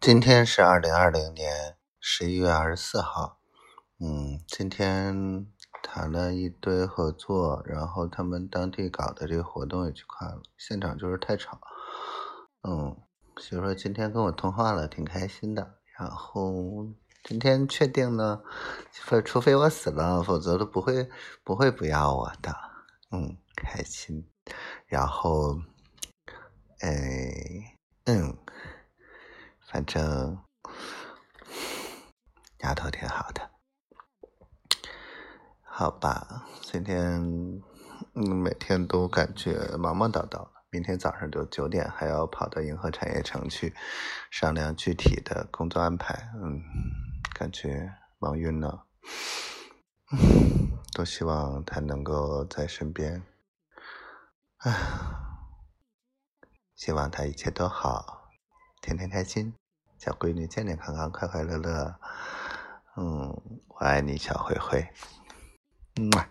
今天是二零二零年十一月二十四号。嗯，今天谈了一堆合作，然后他们当地搞的这个活动也去看了，现场就是太吵。嗯，所以说今天跟我通话了，挺开心的。然后今天确定呢，除非我死了，否则都不会不会不要我的。嗯，开心。然后，哎，反正丫头挺好的，好吧。今天嗯，每天都感觉忙忙叨叨。明天早上就九点还要跑到银河产业城去商量具体的工作安排。嗯，感觉忙晕了。嗯多希望他能够在身边。唉，希望他一切都好，天天开心。小闺女健健康康、快快乐乐，嗯，我爱你，小灰灰，嗯。